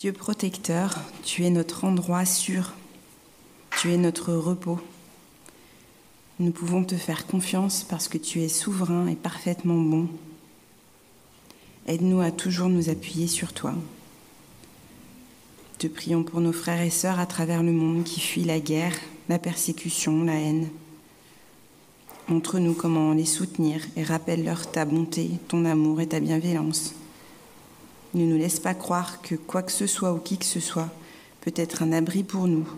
Dieu protecteur, tu es notre endroit sûr, tu es notre repos. Nous pouvons te faire confiance parce que tu es souverain et parfaitement bon. Aide-nous à toujours nous appuyer sur toi. Te prions pour nos frères et sœurs à travers le monde qui fuient la guerre, la persécution, la haine. Montre-nous comment les soutenir et rappelle-leur ta bonté, ton amour et ta bienveillance. Ne nous laisse pas croire que quoi que ce soit ou qui que ce soit peut être un abri pour nous.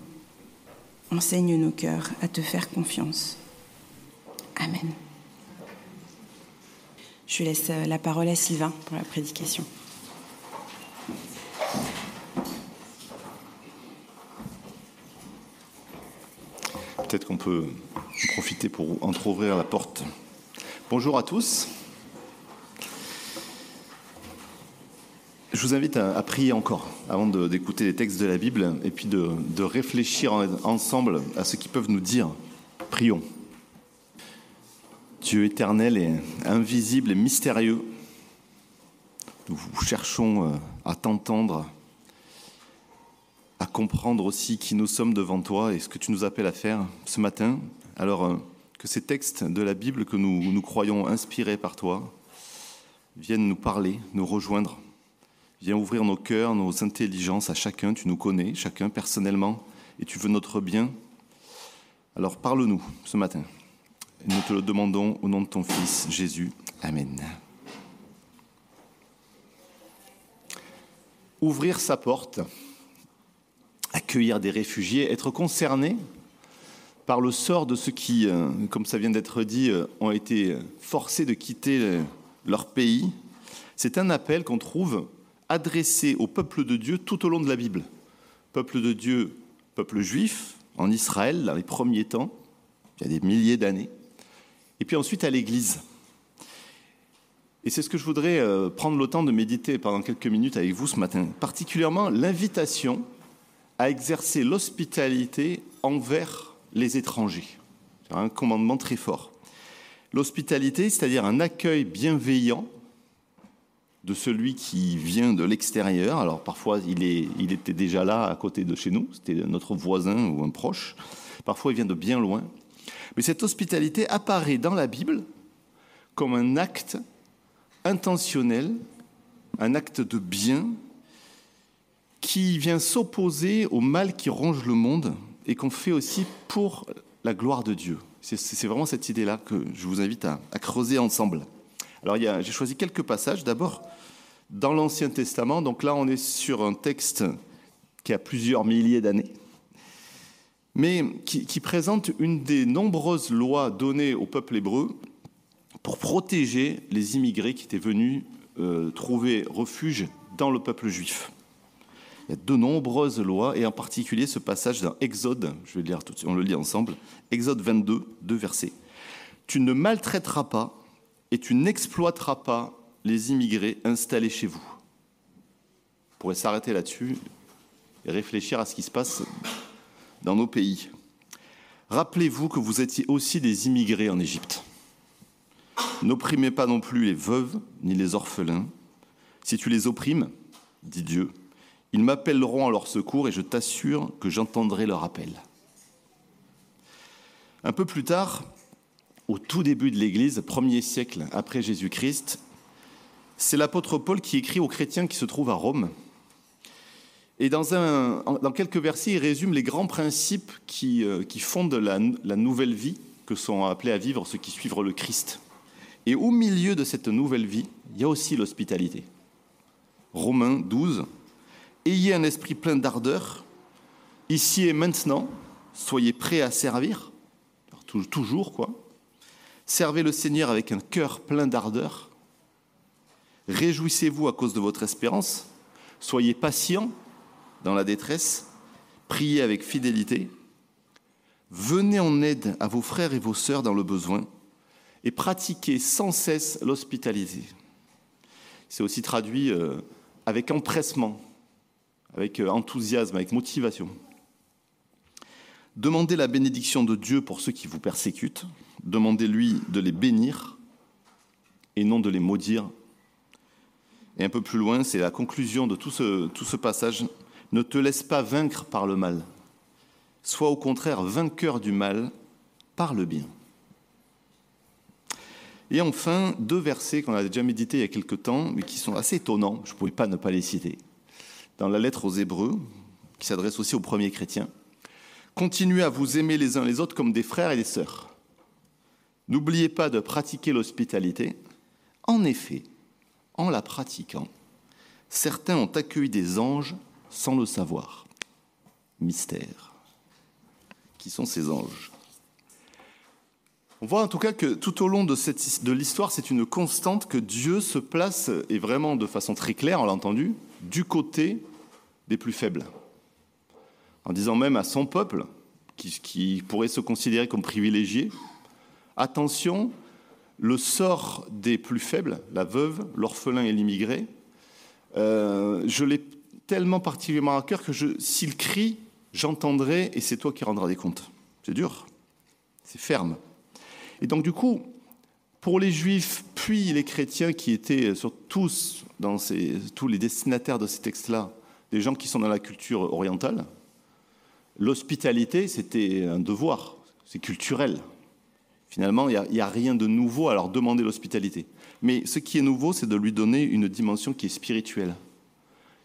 Enseigne nos cœurs à te faire confiance. Amen. Je laisse euh, la parole à Sylvain pour la prédication. Peut-être qu'on peut profiter pour entr'ouvrir la porte. Bonjour à tous. Je vous invite à, prier encore avant d'écouter les textes de la Bible et puis de, réfléchir ensemble à ce qu'ils peuvent nous dire. Prions. Dieu éternel et invisible et mystérieux, nous cherchons euh, à t'entendre, à comprendre aussi qui nous sommes devant toi et ce que tu nous appelles à faire ce matin. Alors euh, que ces textes de la Bible que nous croyons inspirés par toi viennent nous parler, nous rejoindre Viens ouvrir nos cœurs, nos intelligences à chacun. Tu nous connais, chacun personnellement, et tu veux notre bien. Alors parle-nous ce matin. Nous te le demandons au nom de ton Fils, Jésus. Amen. Ouvrir sa porte, accueillir des réfugiés, être concerné par le sort de ceux qui, euh, comme ça vient d'être dit, euh, ont été forcés de quitter leur pays, c'est un appel qu'on trouve adressé au peuple de Dieu tout au long de la Bible. Peuple de Dieu, peuple juif, en Israël, dans les premiers temps, il y a des milliers d'années, et puis ensuite à l'Église. Et c'est ce que je voudrais euh, prendre le temps de méditer pendant quelques minutes avec vous ce matin, particulièrement l'invitation à exercer l'hospitalité envers les étrangers. C'est un commandement très fort. L'hospitalité, c'est-à-dire un accueil bienveillant de celui qui vient de l'extérieur. Alors parfois, il, était déjà là à côté de chez nous, c'était notre voisin ou un proche. Parfois, il vient de bien loin. Mais cette hospitalité apparaît dans la Bible comme un acte intentionnel, un acte de bien qui vient s'opposer au mal qui ronge le monde et qu'on fait aussi pour la gloire de Dieu. C'est vraiment cette idée-là que je vous invite à creuser ensemble. Alors j'ai choisi quelques passages. D'abord, dans l'Ancien Testament, donc là on est sur un texte qui a plusieurs milliers d'années, mais qui, présente une des nombreuses lois données au peuple hébreu pour protéger les immigrés qui étaient venus euh, trouver refuge dans le peuple juif. Il y a de nombreuses lois, et en particulier ce passage dans Exode, je vais le lire tout de suite, on le lit ensemble, Exode 22, deux versets. Tu ne maltraiteras pas et tu n'exploiteras pas les immigrés installés chez vous. On pourrait s'arrêter là-dessus et réfléchir à ce qui se passe dans nos pays. Rappelez-vous que vous étiez aussi des immigrés en Égypte. N'opprimez pas non plus les veuves ni les orphelins. Si tu les opprimes, dit Dieu, ils m'appelleront à leur secours et je t'assure que j'entendrai leur appel. Un peu plus tard, au tout début de l'Église, premier siècle après Jésus-Christ, c'est l'apôtre Paul qui écrit aux chrétiens qui se trouvent à Rome. Et dans, quelques versets, il résume les grands principes qui, euh, qui fondent la, la, nouvelle vie que sont appelés à vivre ceux qui suivent le Christ. Et au milieu de cette nouvelle vie, il y a aussi l'hospitalité. Romains 12, Ayez un esprit plein d'ardeur, ici et maintenant, soyez prêts à servir, toujours quoi, Servez le Seigneur avec un cœur plein d'ardeur. Réjouissez-vous à cause de votre espérance. Soyez patients dans la détresse. Priez avec fidélité. Venez en aide à vos frères et vos sœurs dans le besoin et pratiquez sans cesse l'hospitalité. C'est aussi traduit euh, avec empressement, avec euh, enthousiasme, avec motivation. Demandez la bénédiction de Dieu pour ceux qui vous persécutent. Demandez-lui de les bénir et non de les maudire. Et un peu plus loin, c'est la conclusion de tout ce, passage. Ne te laisse pas vaincre par le mal. Sois au contraire vainqueur du mal par le bien. Et enfin, deux versets qu'on a déjà médités il y a quelque temps, mais qui sont assez étonnants, je ne pouvais pas ne pas les citer. Dans la lettre aux Hébreux, qui s'adresse aussi aux premiers chrétiens, Continuez à vous aimer les uns les autres comme des frères et des sœurs. N'oubliez pas de pratiquer l'hospitalité. En effet, en la pratiquant, certains ont accueilli des anges sans le savoir. Mystère. Qui sont ces anges? On voit en tout cas que tout au long de, l'histoire, c'est une constante que Dieu se place, et vraiment de façon très claire, on l'a entendu, du côté des plus faibles. En disant même à son peuple, qui pourrait se considérer comme privilégié, attention, le sort des plus faibles, la veuve, l'orphelin et l'immigré, euh, je l'ai tellement particulièrement à cœur que s'il crie, j'entendrai et c'est toi qui rendras des comptes. C'est dur, c'est ferme. Et donc du coup, pour les juifs puis les chrétiens qui étaient sur tous, dans tous les destinataires de ces textes-là, des gens qui sont dans la culture orientale, l'hospitalité, c'était un devoir, c'est culturel. Finalement, il n'y a, a, rien de nouveau à leur demander l'hospitalité. Mais ce qui est nouveau, c'est de lui donner une dimension qui est spirituelle.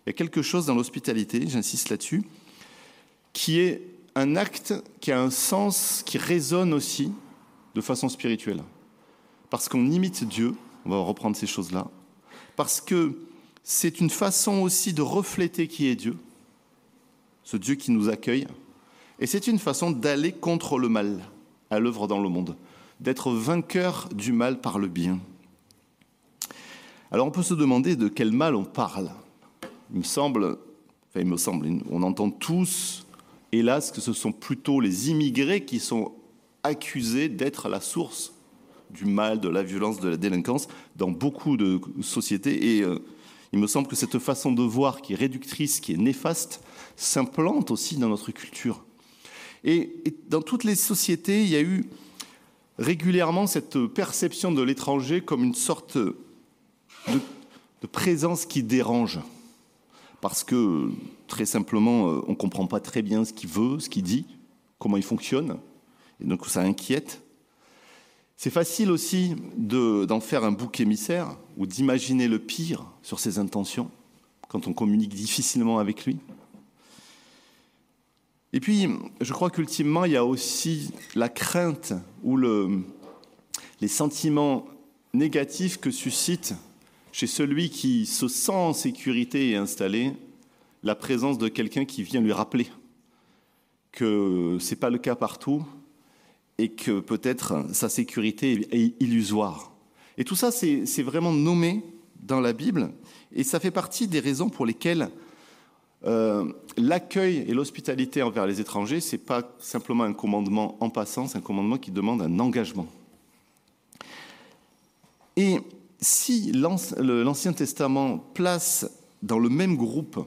Il y a quelque chose dans l'hospitalité, j'insiste là-dessus, qui est un acte qui a un sens, qui résonne aussi de façon spirituelle. Parce qu'on imite Dieu, on va reprendre ces choses-là, parce que c'est une façon aussi de refléter qui est Dieu, ce Dieu qui nous accueille, et c'est une façon d'aller contre le mal à l'œuvre dans le monde d'être vainqueur du mal par le bien. Alors on peut se demander de quel mal on parle. Il me semble, enfin il me semble, on entend tous, hélas, que ce sont plutôt les immigrés qui sont accusés d'être la source du mal, de la violence, de la délinquance dans beaucoup de sociétés. Et euh, il me semble que cette façon de voir qui est réductrice, qui est néfaste, s'implante aussi dans notre culture. Et, et dans toutes les sociétés, il y a eu régulièrement cette perception de l'étranger comme une sorte de, présence qui dérange. Parce que, très simplement, euh, on ne comprend pas très bien ce qu'il veut, ce qu'il dit, comment il fonctionne, et donc ça inquiète. C'est facile aussi d'en faire un bouc émissaire ou d'imaginer le pire sur ses intentions quand on communique difficilement avec lui. Et puis, je crois qu'ultimement, il y a aussi la crainte ou le, les sentiments négatifs que suscite chez celui qui se sent en sécurité et installé la présence de quelqu'un qui vient lui rappeler que ce n'est pas le cas partout et que peut-être sa sécurité est illusoire. Et tout ça, c'est vraiment nommé dans la Bible et ça fait partie des raisons pour lesquelles euh, l'accueil et l'hospitalité envers les étrangers, ce n'est pas simplement un commandement en passant, c'est un commandement qui demande un engagement. Et si l'Ancien Testament place dans le même groupe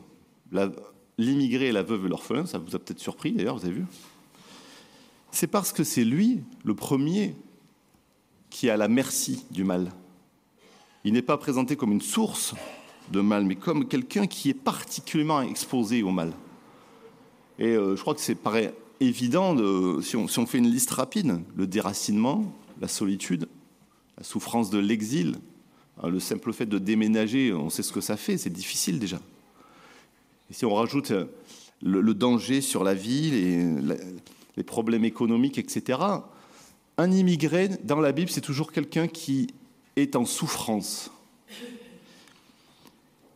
l'immigré et la veuve et l'orphelin, ça vous a peut-être surpris d'ailleurs, vous avez vu, c'est parce que c'est lui, le premier, qui a la merci du mal. Il n'est pas présenté comme une source de mal, mais comme quelqu'un qui est particulièrement exposé au mal. Et euh, je crois que c'est paraît évident, de, si, on, fait une liste rapide, le déracinement, la solitude, la souffrance de l'exil, hein, le simple fait de déménager, on sait ce que ça fait, c'est difficile déjà. Et si on rajoute euh, le, danger sur la vie, les problèmes économiques, etc., un immigré, dans la Bible, c'est toujours quelqu'un qui est en souffrance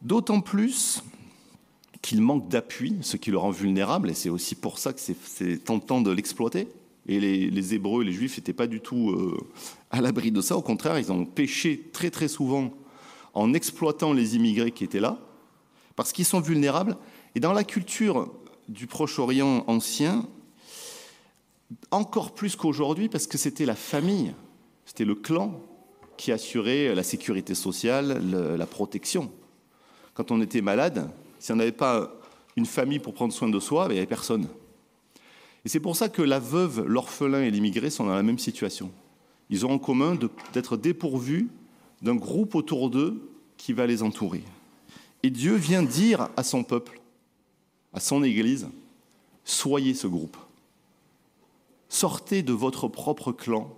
D'autant plus qu'il manque d'appui, ce qui le rend vulnérable, et c'est aussi pour ça que c'est tentant de l'exploiter. Et les, Hébreux et les Juifs n'étaient pas du tout euh, à l'abri de ça. Au contraire, ils ont péché très très souvent en exploitant les immigrés qui étaient là, parce qu'ils sont vulnérables. Et dans la culture du Proche-Orient ancien, encore plus qu'aujourd'hui, parce que c'était la famille, c'était le clan qui assurait la sécurité sociale, le, la protection quand on était malade, si on n'avait pas une famille pour prendre soin de soi, ben, il n'y avait personne. Et c'est pour ça que la veuve, l'orphelin et l'immigré sont dans la même situation. Ils ont en commun d'être dépourvus d'un groupe autour d'eux qui va les entourer. Et Dieu vient dire à son peuple, à son Église, soyez ce groupe. Sortez de votre propre clan,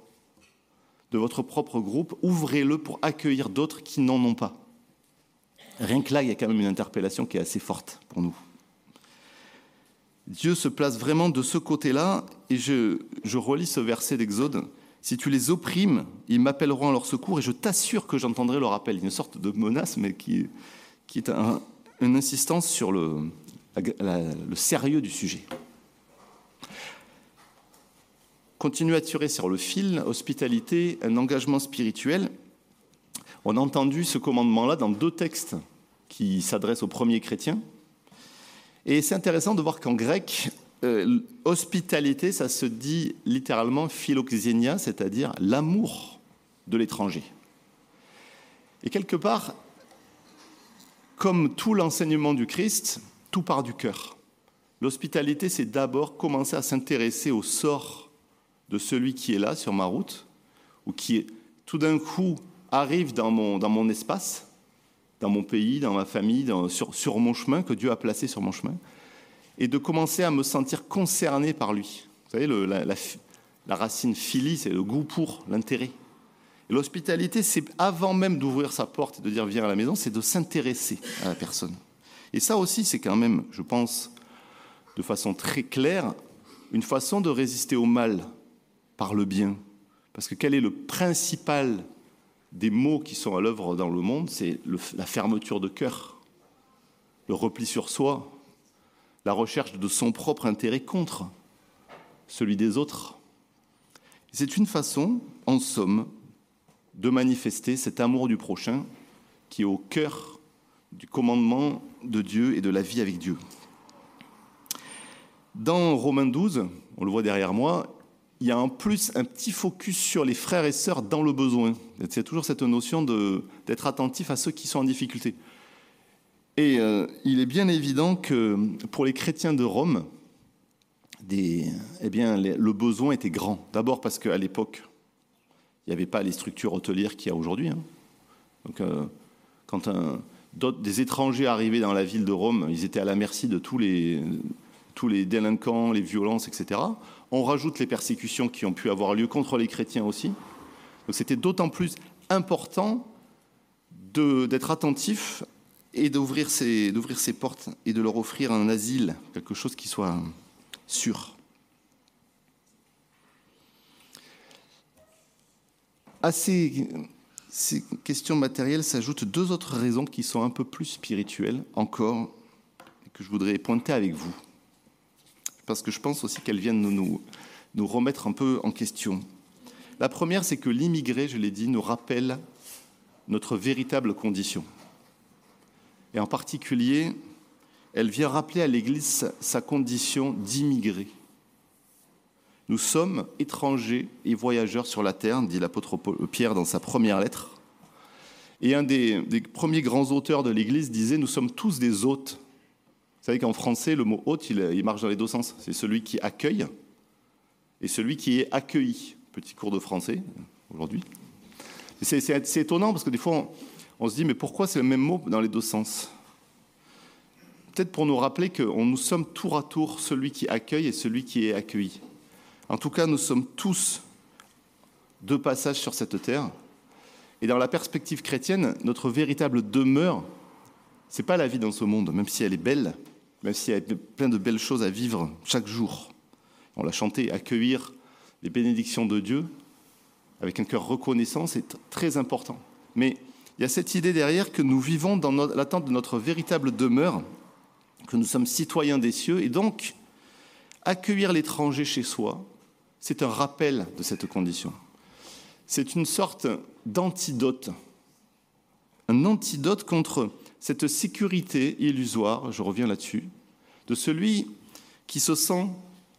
de votre propre groupe, ouvrez-le pour accueillir d'autres qui n'en ont pas. Rien que là, il y a quand même une interpellation qui est assez forte pour nous. Dieu se place vraiment de ce côté-là, et je, relis ce verset d'Exode. Si tu les opprimes, ils m'appelleront à leur secours, et je t'assure que j'entendrai leur appel. Une sorte de menace, mais qui, est un, une insistance sur le, le sérieux du sujet. Continue à tirer sur le fil, hospitalité, un engagement spirituel. On a entendu ce commandement-là dans deux textes qui s'adressent aux premiers chrétiens. Et c'est intéressant de voir qu'en grec, euh, hospitalité, ça se dit littéralement philoxénia, c'est-à-dire l'amour de l'étranger. Et quelque part, comme tout l'enseignement du Christ, tout part du cœur. L'hospitalité, c'est d'abord commencer à s'intéresser au sort de celui qui est là sur ma route, ou qui tout d'un coup arrive dans mon, dans mon espace, dans mon pays, dans ma famille, sur, sur mon chemin, que Dieu a placé sur mon chemin, et de commencer à me sentir concerné par lui. Vous savez, la, racine philie, c'est le goût pour, l'intérêt. Et l'hospitalité, c'est avant même d'ouvrir sa porte et de dire viens à la maison, c'est de s'intéresser à la personne. Et ça aussi, c'est quand même, je pense, de façon très claire, une façon de résister au mal par le bien. Parce que quel est le principal des mots qui sont à l'œuvre dans le monde C'est la fermeture de cœur, le repli sur soi, la recherche de son propre intérêt contre celui des autres. C'est une façon, en somme, de manifester cet amour du prochain qui est au cœur du commandement de Dieu et de la vie avec Dieu. Dans Romains 12, on le voit derrière moi, il y a en plus un petit focus sur les frères et sœurs dans le besoin. C'est toujours cette notion d'être attentif à ceux qui sont en difficulté. Et euh, il est bien évident que pour les chrétiens de Rome, eh le besoin était grand. D'abord parce qu'à l'époque, il n'y avait pas les structures hôtelières qu'il y a aujourd'hui. Hein. Donc, euh, quand des étrangers arrivaient dans la ville de Rome, ils étaient à la merci de tous les, tous les délinquants, les violences, etc. On rajoute les persécutions qui ont pu avoir lieu contre les chrétiens aussi. Donc c'était d'autant plus important d'être attentif et d'ouvrir ses, ses portes et de leur offrir un asile, quelque chose qui soit sûr. À ces, ces questions matérielles s'ajoutent deux autres raisons qui sont un peu plus spirituelles encore et que je voudrais pointer avec vous. Parce que je pense aussi qu'elles viennent nous, nous, remettre un peu en question. La première, c'est que l'immigré, je l'ai dit, nous rappelle notre véritable condition. Et en particulier, elle vient rappeler à l'Église sa condition d'immigré. Nous sommes étrangers et voyageurs sur la terre, dit l'apôtre Pierre dans sa première lettre. Et un des, des premiers grands auteurs de l'Église disait, nous sommes tous des hôtes. Vous savez qu'en français, le mot hôte, il, marche dans les deux sens. C'est celui qui accueille et celui qui est accueilli. Petit cours de français aujourd'hui. C'est étonnant parce que des fois, on, on se dit, mais pourquoi c'est le même mot dans les deux sens? Peut-être pour nous rappeler que nous sommes tour à tour celui qui accueille et celui qui est accueilli. En tout cas, nous sommes tous de passage sur cette terre. Et dans la perspective chrétienne, notre véritable demeure, c'est pas la vie dans ce monde, même si elle est belle, même s'il y a plein de belles choses à vivre chaque jour. On l'a chanté, accueillir les bénédictions de Dieu avec un cœur reconnaissant, c'est très important. Mais il y a cette idée derrière que nous vivons dans l'attente de notre véritable demeure, que nous sommes citoyens des cieux, et donc accueillir l'étranger chez soi, c'est un rappel de cette condition. C'est une sorte d'antidote, un antidote contre cette sécurité illusoire, je reviens là-dessus, de celui qui se sent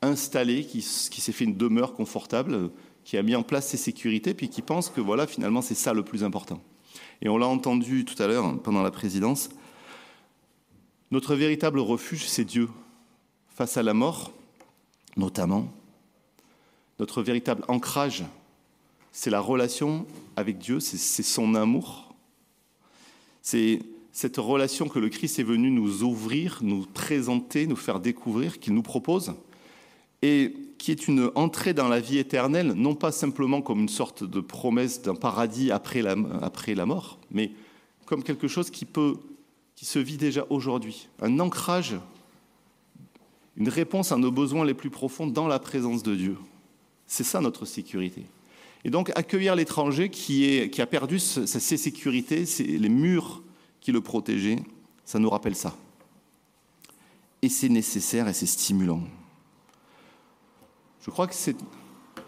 installé, qui, s'est fait une demeure confortable, qui a mis en place ses sécurités, puis qui pense que voilà, finalement, c'est ça le plus important. Et on l'a entendu tout à l'heure pendant la présidence, notre véritable refuge, c'est Dieu. Face à la mort, notamment, notre véritable ancrage, c'est la relation avec Dieu, c'est son amour. C'est cette relation que le Christ est venu nous ouvrir, nous présenter, nous faire découvrir, qu'il nous propose, et qui est une entrée dans la vie éternelle, non pas simplement comme une sorte de promesse d'un paradis après la, mort, mais comme quelque chose qui, peut, qui se vit déjà aujourd'hui, un ancrage, une réponse à nos besoins les plus profonds dans la présence de Dieu. C'est ça notre sécurité. Et donc accueillir l'étranger qui, qui a perdu ses sécurités, les murs le protégeaient, ça nous rappelle ça. Et c'est nécessaire et c'est stimulant. Je crois que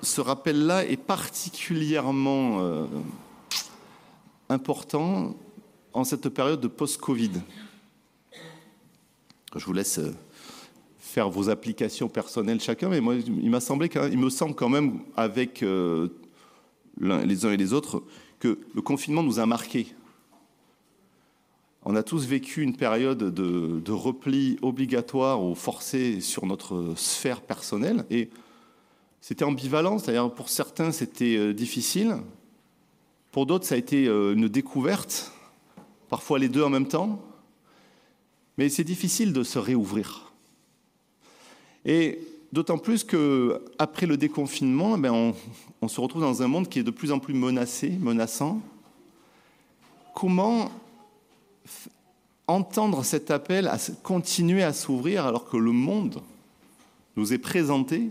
ce rappel-là est particulièrement euh, important en cette période de post-Covid. Je vous laisse euh, faire vos applications personnelles chacun, mais moi, il me semble quand même, avec euh, les uns et les autres, que le confinement nous a marqués. On a tous vécu une période de, repli obligatoire ou forcé sur notre sphère personnelle, et c'était ambivalent, c'est-à-dire pour certains c'était euh, difficile, pour d'autres ça a été euh, une découverte, parfois les deux en même temps, mais c'est difficile de se réouvrir. Et d'autant plus qu'après le déconfinement, eh on, on, se retrouve dans un monde qui est de plus en plus menacé, menaçant. Comment entendre cet appel à continuer à s'ouvrir alors que le monde nous est présenté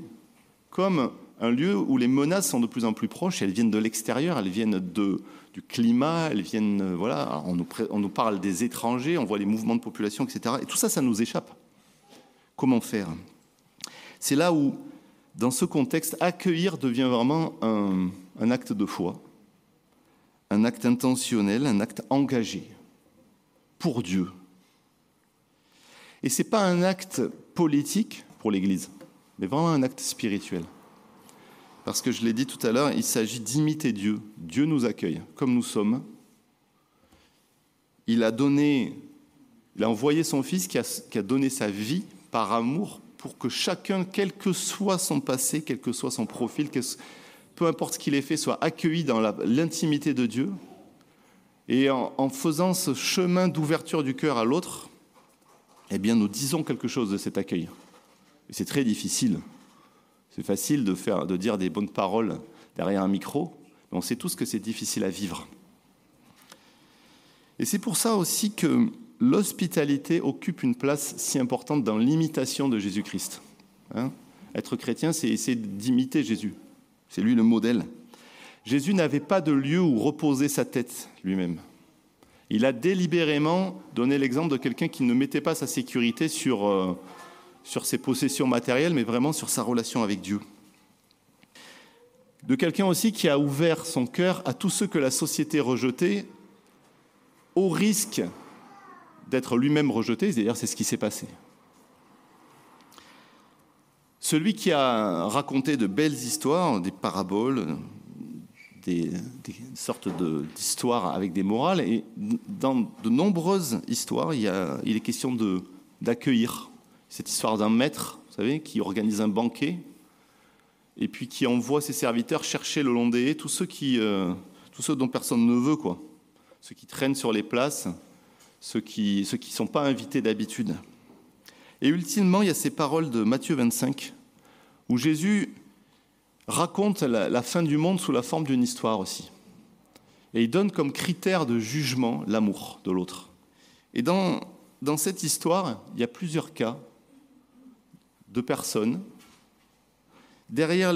comme un lieu où les menaces sont de plus en plus proches. Elles viennent de l'extérieur, elles viennent du climat, elles viennent. Voilà, on nous, parle des étrangers, on voit les mouvements de population, etc. Et tout ça, ça nous échappe. Comment faire? C'est là où, dans ce contexte, accueillir devient vraiment un acte de foi, un acte intentionnel, un acte engagé pour Dieu. Et ce n'est pas un acte politique pour l'Église mais vraiment un acte spirituel. Parce que je l'ai dit tout à l'heure, il s'agit d'imiter Dieu. Dieu nous accueille comme nous sommes. Il a donné, il a envoyé son Fils qui a, qui a donné sa vie par amour pour que chacun, quel que soit son passé, quel que soit son profil, peu importe ce qu'il ait fait, soit accueilli dans l'intimité de Dieu. Et en, faisant ce chemin d'ouverture du cœur à l'autre, eh bien, nous disons quelque chose de cet accueil. C'est très difficile. C'est facile de, faire, de dire des bonnes paroles derrière un micro, mais on sait tous que c'est difficile à vivre. Et c'est pour ça aussi que l'hospitalité occupe une place si importante dans l'imitation de Jésus-Christ. Hein Être chrétien, c'est essayer d'imiter Jésus. C'est lui le modèle. Jésus n'avait pas de lieu où reposer sa tête lui-même. Il a délibérément donné l'exemple de quelqu'un qui ne mettait pas sa sécurité sur, euh, sur ses possessions matérielles, mais vraiment sur sa relation avec Dieu. De quelqu'un aussi qui a ouvert son cœur à tous ceux que la société rejetait, au risque d'être lui-même rejeté, c'est-à-dire c'est ce qui s'est passé. Celui qui a raconté de belles histoires, des paraboles, des, sortes d'histoires avec des morales, et dans de nombreuses histoires, il, y a, il est question d'accueillir, cette histoire d'un maître, vous savez, qui organise un banquet et puis qui envoie ses serviteurs chercher le long des haies tous ceux, qui, euh, tous ceux dont personne ne veut, quoi. Ceux qui traînent sur les places, ceux qui ne ceux qui sont pas invités d'habitude. Et ultimement, il y a ces paroles de Matthieu 25, où Jésus raconte la, fin du monde sous la forme d'une histoire aussi. Et il donne comme critère de jugement l'amour de l'autre. Et dans, cette histoire, il y a plusieurs cas de personnes derrière,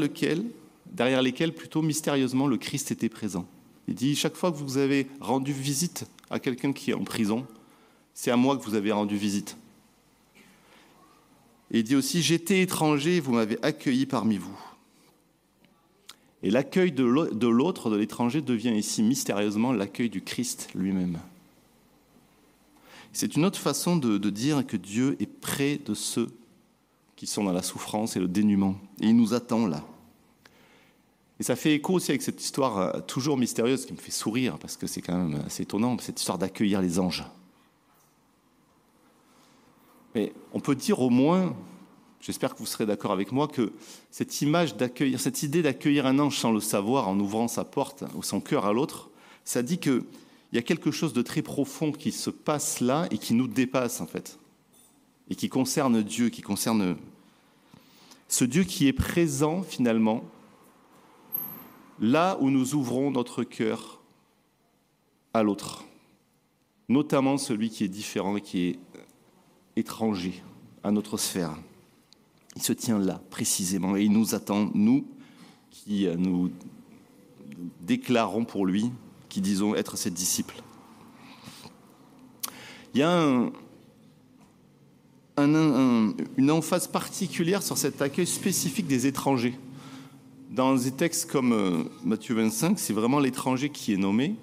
derrière lesquelles, plutôt mystérieusement, le Christ était présent. Il dit, chaque fois que vous avez rendu visite à quelqu'un qui est en prison, c'est à moi que vous avez rendu visite. Et il dit aussi, j'étais étranger, vous m'avez accueilli parmi vous. Et l'accueil de l'autre, de l'étranger, devient ici mystérieusement l'accueil du Christ lui-même. C'est une autre façon de, dire que Dieu est près de ceux qui sont dans la souffrance et le dénuement. Et il nous attend là. Et ça fait écho aussi avec cette histoire euh, toujours mystérieuse qui me fait sourire, parce que c'est quand même assez étonnant, cette histoire d'accueillir les anges. Mais on peut dire au moins, j'espère que vous serez d'accord avec moi, que cette image d'accueillir, cette idée d'accueillir un ange sans le savoir, en ouvrant sa porte ou son cœur à l'autre, ça dit que il y a quelque chose de très profond qui se passe là et qui nous dépasse en fait, et qui concerne Dieu, qui concerne ce Dieu qui est présent finalement là où nous ouvrons notre cœur à l'autre, notamment celui qui est différent et qui est étranger à notre sphère. Il se tient là précisément et il nous attend, nous qui nous déclarons pour lui, qui disons être ses disciples. Il y a une emphase particulière sur cet accueil spécifique des étrangers. Dans des textes comme euh, Matthieu 25, c'est vraiment l'étranger qui est nommé.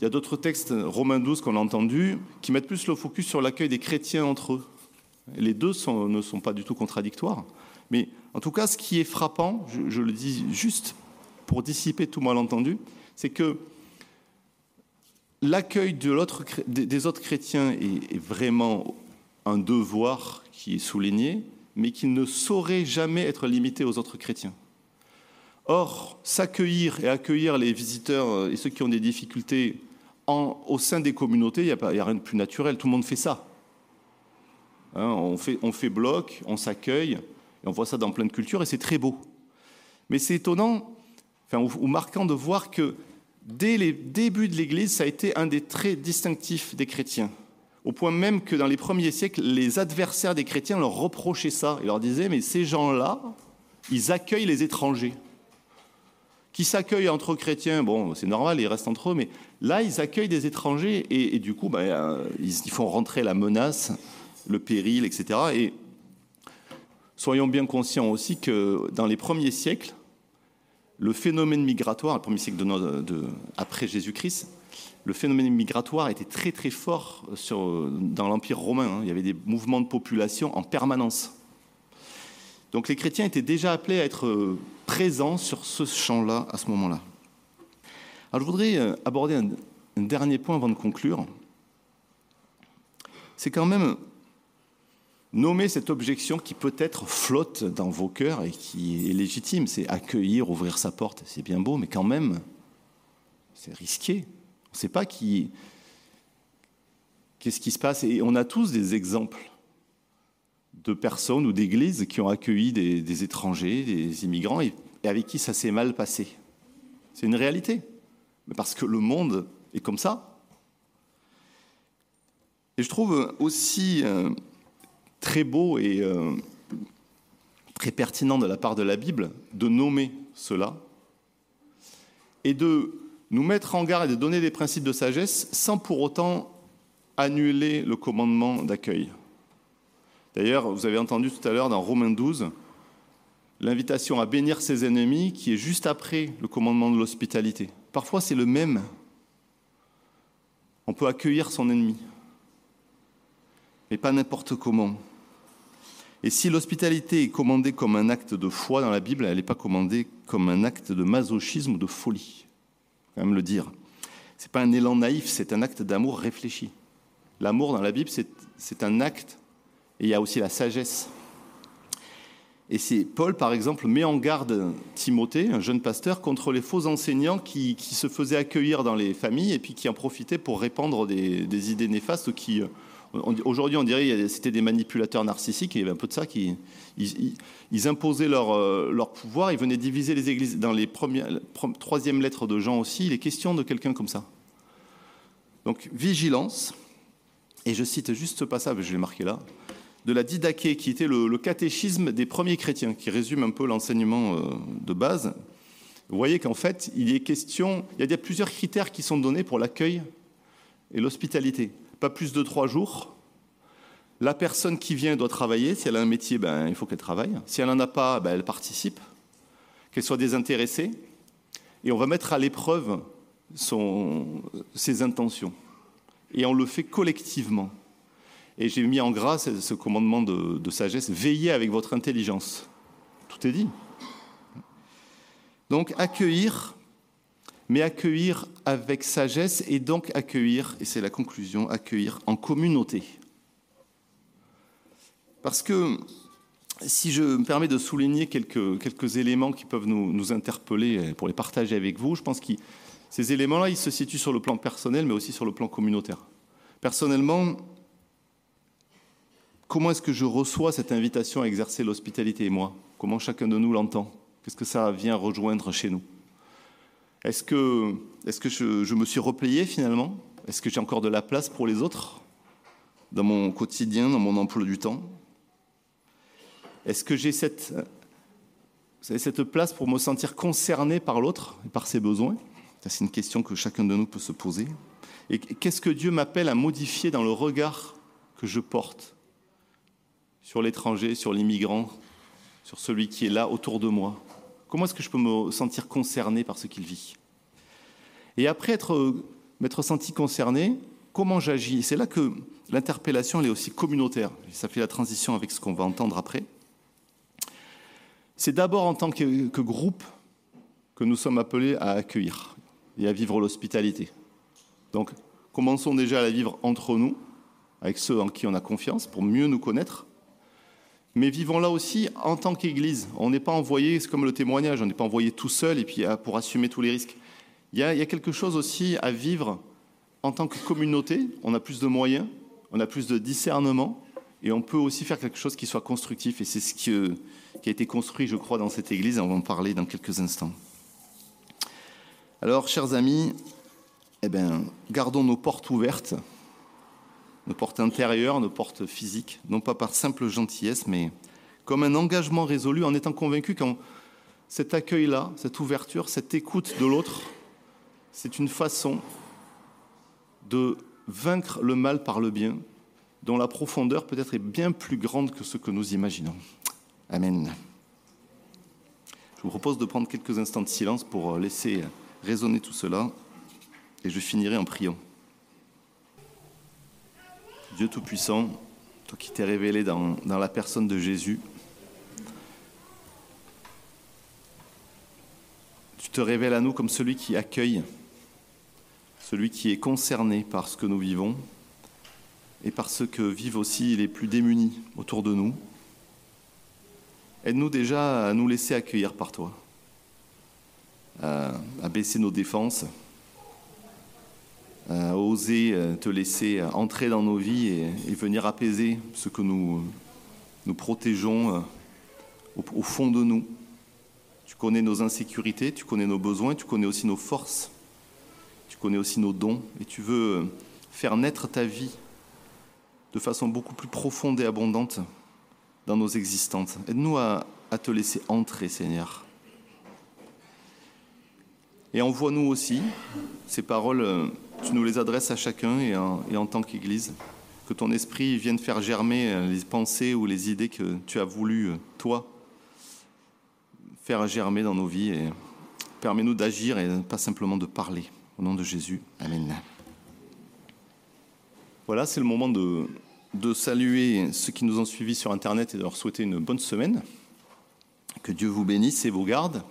Il y a d'autres textes, Romains 12 qu'on a entendu, qui mettent plus le focus sur l'accueil des chrétiens entre eux. Les deux ne sont pas du tout contradictoires. Mais en tout cas, ce qui est frappant, je, le dis juste pour dissiper tout malentendu, c'est que l'accueil de des autres chrétiens est, vraiment un devoir qui est souligné, mais qui ne saurait jamais être limité aux autres chrétiens. Or, s'accueillir et accueillir les visiteurs et ceux qui ont des difficultés au sein des communautés, il n'y a, rien de plus naturel. Tout le monde fait ça. Hein, on, fait, bloc, on s'accueille, et on voit ça dans plein de cultures, et c'est très beau. Mais c'est étonnant, enfin, ou, marquant de voir que dès les débuts de l'Église, ça a été un des traits distinctifs des chrétiens. Au point même que dans les premiers siècles, les adversaires des chrétiens leur reprochaient ça. Ils leur disaient, mais ces gens-là, ils accueillent les étrangers qui s'accueillent entre chrétiens, bon, c'est normal, ils restent entre eux, mais là, ils accueillent des étrangers et, du coup, ben, euh, ils, font rentrer la menace, le péril, etc. Et soyons bien conscients aussi que dans les premiers siècles, le phénomène migratoire, le premier siècle après Jésus-Christ, le phénomène migratoire était très très fort dans l'Empire romain. Hein. Il y avait des mouvements de population en permanence. Donc les chrétiens étaient déjà appelés à être euh, présents sur ce champ-là à ce moment-là. Alors je voudrais euh, aborder un, dernier point avant de conclure. C'est quand même nommer cette objection qui peut-être flotte dans vos cœurs et qui est légitime. C'est accueillir, ouvrir sa porte, c'est bien beau, mais quand même, c'est risqué. On ne sait pas qui, qu'est-ce qui se passe. Et on a tous des exemples de personnes ou d'églises qui ont accueilli des, étrangers, des immigrants, et, avec qui ça s'est mal passé. C'est une réalité. Parce que le monde est comme ça. Et je trouve aussi euh, très beau et euh, très pertinent de la part de la Bible de nommer cela et de nous mettre en garde et de donner des principes de sagesse sans pour autant annuler le commandement d'accueil. D'ailleurs, vous avez entendu tout à l'heure dans Romains 12 l'invitation à bénir ses ennemis qui est juste après le commandement de l'hospitalité. Parfois, c'est le même. On peut accueillir son ennemi, mais pas n'importe comment. Et si l'hospitalité est commandée comme un acte de foi dans la Bible, elle n'est pas commandée comme un acte de masochisme ou de folie. Faut quand même le dire. Ce n'est pas un élan naïf, c'est un acte d'amour réfléchi. L'amour dans la Bible, c'est un acte et il y a aussi la sagesse. Et c'est Paul, par exemple, met en garde Timothée, un jeune pasteur, contre les faux enseignants qui, se faisaient accueillir dans les familles et puis qui en profitaient pour répandre des, idées néfastes qui, aujourd'hui, on dirait que c'était des manipulateurs narcissiques. il y avait un peu de ça qui, ils, imposaient leur, euh, leur, pouvoir. Ils venaient diviser les églises. Dans les premières, troisième lettre de Jean aussi, il est question de quelqu'un comme ça. Donc vigilance. Et je cite juste ce passage, je l'ai marqué là de la Didaché, qui était le, catéchisme des premiers chrétiens, qui résume un peu l'enseignement euh, de base. Vous voyez qu'en fait, il y a plusieurs critères qui sont donnés pour l'accueil et l'hospitalité. Pas plus de trois jours. La personne qui vient doit travailler. Si elle a un métier, ben, il faut qu'elle travaille. Si elle n'en a pas, ben, elle participe. Qu'elle soit désintéressée. Et on va mettre à l'épreuve ses intentions. Et on le fait collectivement. Et j'ai mis en grâce ce commandement de, sagesse, veillez avec votre intelligence. Tout est dit. Donc accueillir, mais accueillir avec sagesse et donc accueillir, et c'est la conclusion, accueillir en communauté. Parce que si je me permets de souligner quelques, éléments qui peuvent nous, nous, interpeller pour les partager avec vous, je pense qu'il Ces éléments-là, ils se situent sur le plan personnel, mais aussi sur le plan communautaire. Personnellement, comment est-ce que je reçois cette invitation à exercer l'hospitalité, moi? Comment chacun de nous l'entend? Qu'est-ce que ça vient rejoindre chez nous? Est-ce que, est que je, je me suis replié finalement? Est-ce que j'ai encore de la place pour les autres? Dans mon quotidien, dans mon emploi du temps? Est-ce que j'ai cette, cette place pour me sentir concerné par l'autre et par ses besoins? C'est une question que chacun de nous peut se poser. Et qu'est-ce que Dieu m'appelle à modifier dans le regard que je porte sur l'étranger, sur l'immigrant, sur celui qui est là autour de moi? Comment est-ce que je peux me sentir concerné par ce qu'il vit? Et après être, m'être senti concerné, comment j'agis? C'est là que l'interpellation est aussi communautaire. ça fait la transition avec ce qu'on va entendre après. C'est d'abord en tant que, que, groupe que nous sommes appelés à accueillir et à vivre l'hospitalité. Donc, commençons déjà à la vivre entre nous, avec ceux en qui on a confiance, pour mieux nous connaître. Mais vivons-la aussi en tant qu'Église. On n'est pas envoyé, c'est comme le témoignage, on n'est pas envoyé tout seul et puis pour assumer tous les risques. Il y, a, quelque chose aussi à vivre en tant que communauté. On a plus de moyens, on a plus de discernement et on peut aussi faire quelque chose qui soit constructif. Et c'est ce qui, qui a été construit, je crois, dans cette Église. On va en parler dans quelques instants. Alors, chers amis, eh bien, gardons nos portes ouvertes, nos portes intérieures, nos portes physiques, non pas par simple gentillesse, mais comme un engagement résolu en étant convaincu qu'en cet accueil-là, cette ouverture, cette écoute de l'autre, c'est une façon de vaincre le mal par le bien, dont la profondeur peut-être est bien plus grande que ce que nous imaginons. Amen. Je vous propose de prendre quelques instants de silence pour laisser résonner tout cela. Et je finirai en priant. Dieu Tout-Puissant, toi qui t'es révélé dans, dans, la personne de Jésus, tu te révèles à nous comme celui qui accueille, celui qui est concerné par ce que nous vivons et par ce que vivent aussi les plus démunis autour de nous. Aide-nous déjà à nous laisser accueillir par toi, à, à baisser nos défenses, à oser te laisser entrer dans nos vies et, venir apaiser ce que nous, nous protégeons au, fond de nous. Tu connais nos insécurités, tu connais nos besoins, tu connais aussi nos forces, tu connais aussi nos dons et tu veux faire naître ta vie de façon beaucoup plus profonde et abondante dans nos existences. Aide-nous à te laisser entrer, Seigneur. Et envoie-nous aussi ces paroles tu nous les adresses à chacun et en, tant qu'Église. Que ton esprit vienne faire germer les pensées ou les idées que tu as voulu, toi, faire germer dans nos vies. Et permets-nous d'agir et pas simplement de parler. Au nom de Jésus. Amen. Voilà, c'est le moment de saluer ceux qui nous ont suivis sur Internet et de leur souhaiter une bonne semaine. Que Dieu vous bénisse et vous garde.